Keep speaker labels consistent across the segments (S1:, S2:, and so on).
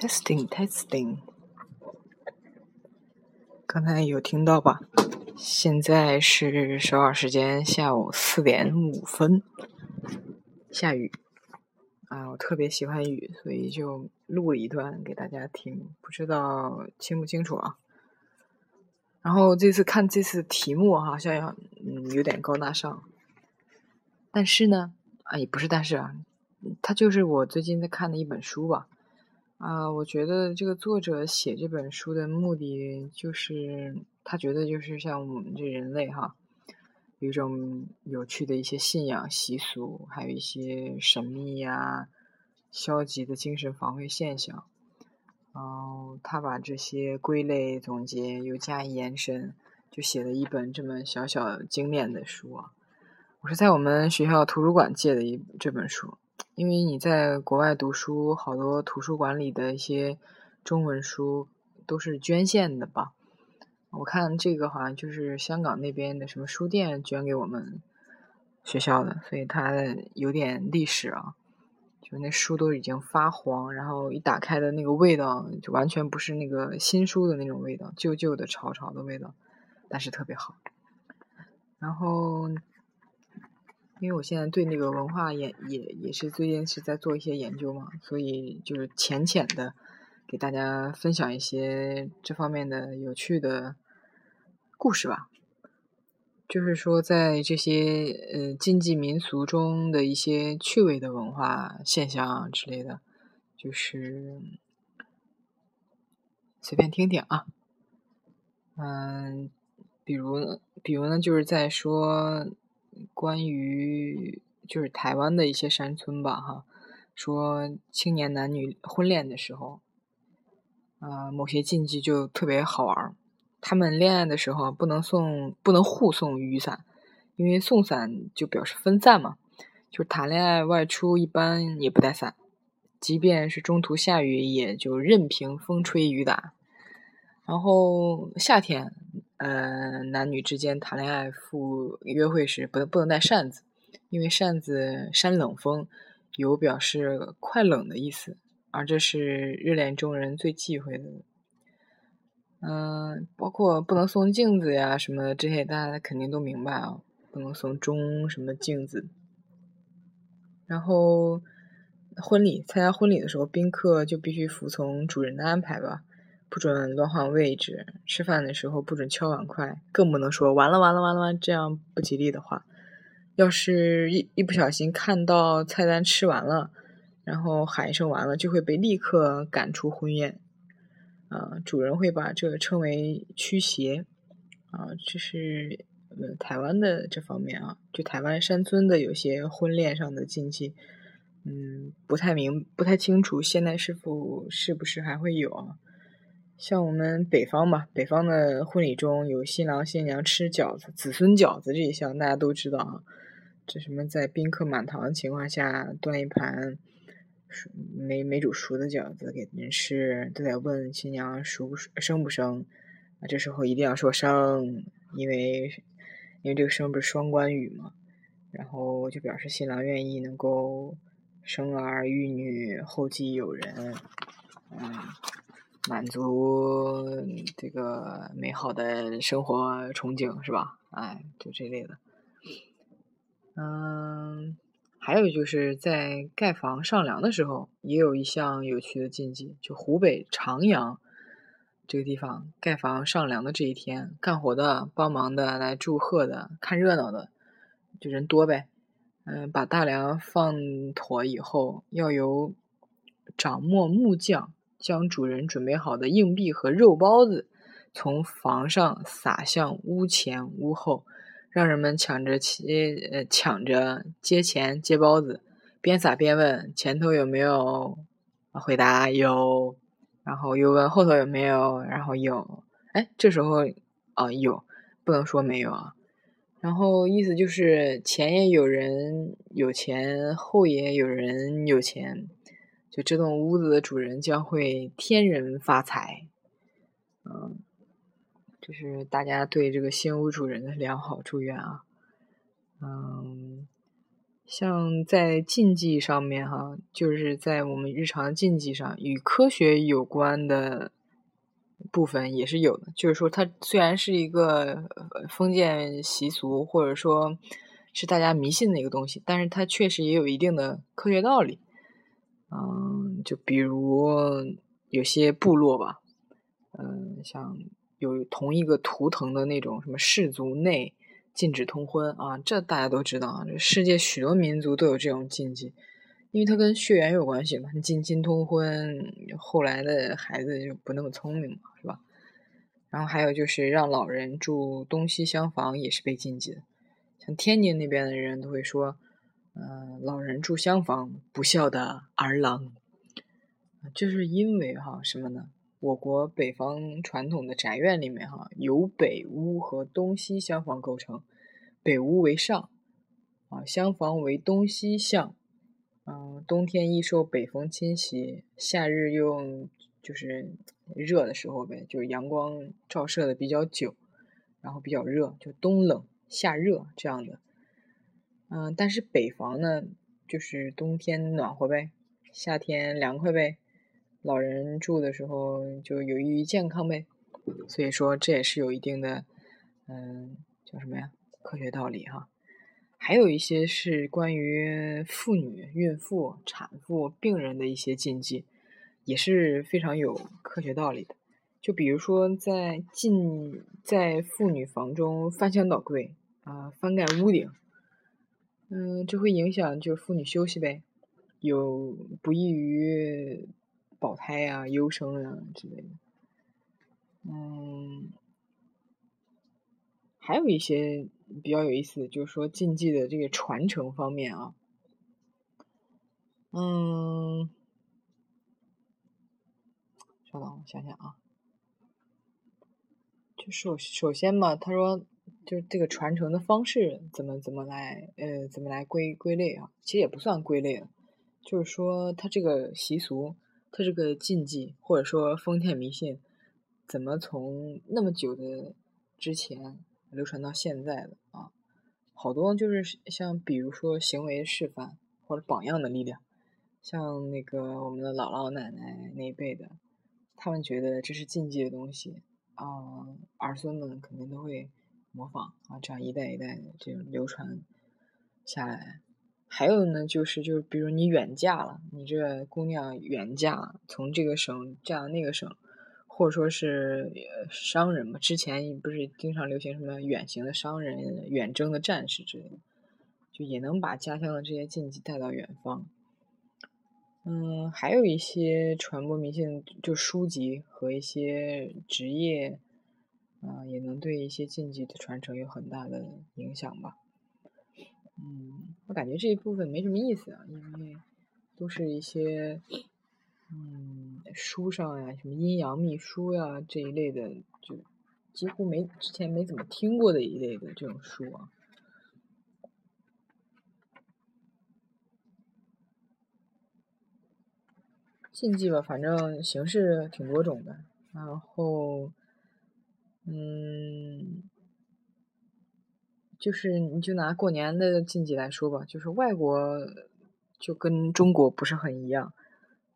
S1: Testing, testing。刚才有听到吧？现在是首尔时间下午四点五分，下雨。啊，我特别喜欢雨，所以就录了一段给大家听，不知道清不清楚啊？然后这次看这次题目好像嗯有点高大上，但是呢，啊也不是但是啊，它就是我最近在看的一本书吧。啊我觉得这个作者写这本书的目的，就是他觉得就是像我们这人类哈，有一种有趣的一些信仰习俗，还有一些神秘呀、消极的精神防卫现象。然后他把这些归类总结，又加以延伸，就写了一本这么小小精炼的书啊。我是在我们学校图书馆借的一这本书。因为你在国外读书，好多图书馆里的一些中文书都是捐献的吧？我看这个好像就是香港那边的什么书店捐给我们学校的，所以它有点历史啊。就那书都已经发黄，然后一打开的那个味道，就完全不是那个新书的那种味道，旧旧的、潮潮的味道，但是特别好。然后。因为我现在对那个文化也也也是最近是在做一些研究嘛，所以就是浅浅的给大家分享一些这方面的有趣的故事吧。就是说，在这些呃禁忌民俗中的一些趣味的文化现象之类的，就是随便听听啊。嗯，比如比如呢，就是在说。关于就是台湾的一些山村吧，哈，说青年男女婚恋的时候，啊，某些禁忌就特别好玩他们恋爱的时候不能送，不能互送雨伞，因为送伞就表示分散嘛。就谈恋爱外出一般也不带伞，即便是中途下雨，也就任凭风吹雨打。然后夏天。呃，男女之间谈恋爱、赴约会时，不能不能带扇子，因为扇子扇冷风，有表示快冷的意思，而这是热恋中人最忌讳的。嗯，包括不能送镜子呀什么的，这些大家肯定都明白啊，不能送钟什么镜子。然后婚礼参加婚礼的时候，宾客就必须服从主人的安排吧。不准乱换位置，吃饭的时候不准敲碗筷，更不能说完了完了完了完这样不吉利的话。要是一一不小心看到菜单吃完了，然后喊一声完了，就会被立刻赶出婚宴。啊，主人会把这称为驱邪。啊，这是呃台湾的这方面啊，就台湾山村的有些婚恋上的禁忌，嗯，不太明不太清楚，现在是否是不是还会有啊？像我们北方吧，北方的婚礼中有新郎新娘吃饺子、子孙饺子这一项，大家都知道啊。这什么在宾客满堂的情况下端一盘没没煮熟的饺子给人吃，都得问新娘熟不熟、生不生啊。这时候一定要说生，因为因为这个生不是双关语嘛，然后就表示新郎愿意能够生儿育女、后继有人，嗯。满足这个美好的生活憧憬是吧？哎，就这类的。嗯，还有就是在盖房上梁的时候，也有一项有趣的禁忌，就湖北长阳这个地方盖房上梁的这一天，干活的、帮忙的、来祝贺的、看热闹的，就人多呗。嗯，把大梁放妥以后，要由掌墨木匠。将主人准备好的硬币和肉包子从房上撒向屋前屋后，让人们抢着接呃抢着接钱接包子，边撒边问前头有没有，回答有，然后又问后头有没有，然后有，哎，这时候啊有，不能说没有啊，然后意思就是前也有人有钱，后也有人有钱。就这栋屋子的主人将会天人发财，嗯，就是大家对这个新屋主人的良好祝愿啊，嗯，像在禁忌上面哈，就是在我们日常禁忌上，与科学有关的部分也是有的。就是说，它虽然是一个封建习俗，或者说是大家迷信的一个东西，但是它确实也有一定的科学道理。嗯，就比如有些部落吧，嗯，像有同一个图腾的那种什么氏族内。禁止通婚啊，这大家都知道啊。这世界许多民族都有这种禁忌，因为它跟血缘有关系嘛。近亲通婚，后来的孩子就不那么聪明嘛，是吧？然后还有就是让老人住东西厢房也是被禁忌的。像天津那边的人都会说，嗯，老人住厢房，不孝的儿郎。这是因为哈什么呢？我国北方传统的宅院里面，哈，由北屋和东西厢房构成，北屋为上，啊，厢房为东西向，嗯，冬天易受北风侵袭，夏日用就是热的时候呗，就是阳光照射的比较久，然后比较热，就冬冷夏热这样的，嗯，但是北房呢，就是冬天暖和呗，夏天凉快呗。老人住的时候就有益于健康呗，所以说这也是有一定的，嗯，叫什么呀？科学道理哈。还有一些是关于妇女、孕妇、产妇、病人的一些禁忌，也是非常有科学道理的。就比如说在进在妇女房中翻箱倒柜啊，翻盖屋顶，嗯，这会影响就是妇女休息呗，有不易于。保胎啊、优生啊之类的，嗯，还有一些比较有意思的，就是说禁忌的这个传承方面啊，嗯，稍等，我想想啊，就首首先嘛，他说，就是这个传承的方式怎么怎么来，呃，怎么来归归类啊？其实也不算归类了，就是说他这个习俗。它这个禁忌或者说封建迷信，怎么从那么久的之前流传到现在的啊？好多就是像比如说行为示范或者榜样的力量，像那个我们的姥姥奶奶那一辈的，他们觉得这是禁忌的东西啊，儿孙们肯定都会模仿啊，这样一代一代的这种流传下来。还有呢，就是就是，比如你远嫁了，你这姑娘远嫁，从这个省嫁到那个省，或者说是商人嘛，之前不是经常流行什么远行的商人、远征的战士之类的，就也能把家乡的这些禁忌带到远方。嗯，还有一些传播迷信，就书籍和一些职业，啊，也能对一些禁忌的传承有很大的影响吧。嗯，我感觉这一部分没什么意思啊，因为都是一些嗯书上呀，什么阴阳秘书呀这一类的，就几乎没之前没怎么听过的一类的这种书啊。禁忌吧，反正形式挺多种的，然后嗯。就是你就拿过年的禁忌来说吧，就是外国就跟中国不是很一样，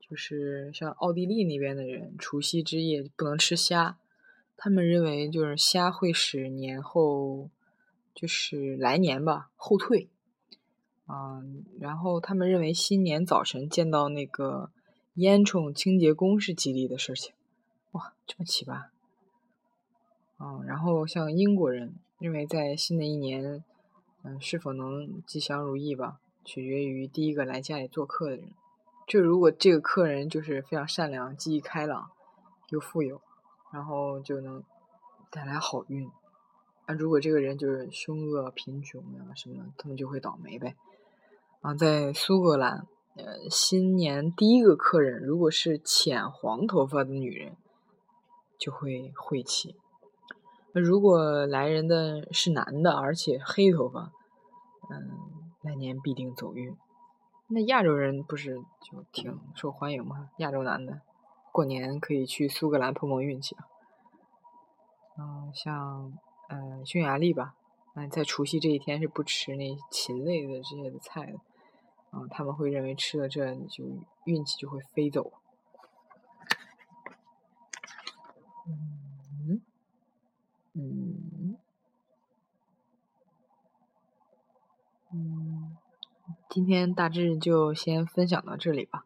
S1: 就是像奥地利那边的人，除夕之夜不能吃虾，他们认为就是虾会使年后就是来年吧后退，嗯，然后他们认为新年早晨见到那个烟囱清洁工是吉利的事情，哇，这么奇葩，嗯，然后像英国人。认为在新的一年，嗯，是否能吉祥如意吧，取决于第一个来家里做客的人。就如果这个客人就是非常善良、积极开朗、又富有，然后就能带来好运。那如果这个人就是凶恶、贫穷呀什么，他们就会倒霉呗。啊，在苏格兰，呃，新年第一个客人如果是浅黄头发的女人，就会晦气。那如果来人的是男的，而且黑头发，嗯，那年必定走运。那亚洲人不是就挺受欢迎吗？亚洲男的过年可以去苏格兰碰碰运气啊。嗯，像嗯匈牙利吧，那在除夕这一天是不吃那禽类的这些的菜的。嗯，他们会认为吃了这就运气就会飞走。嗯嗯今天大致就先分享到这里吧。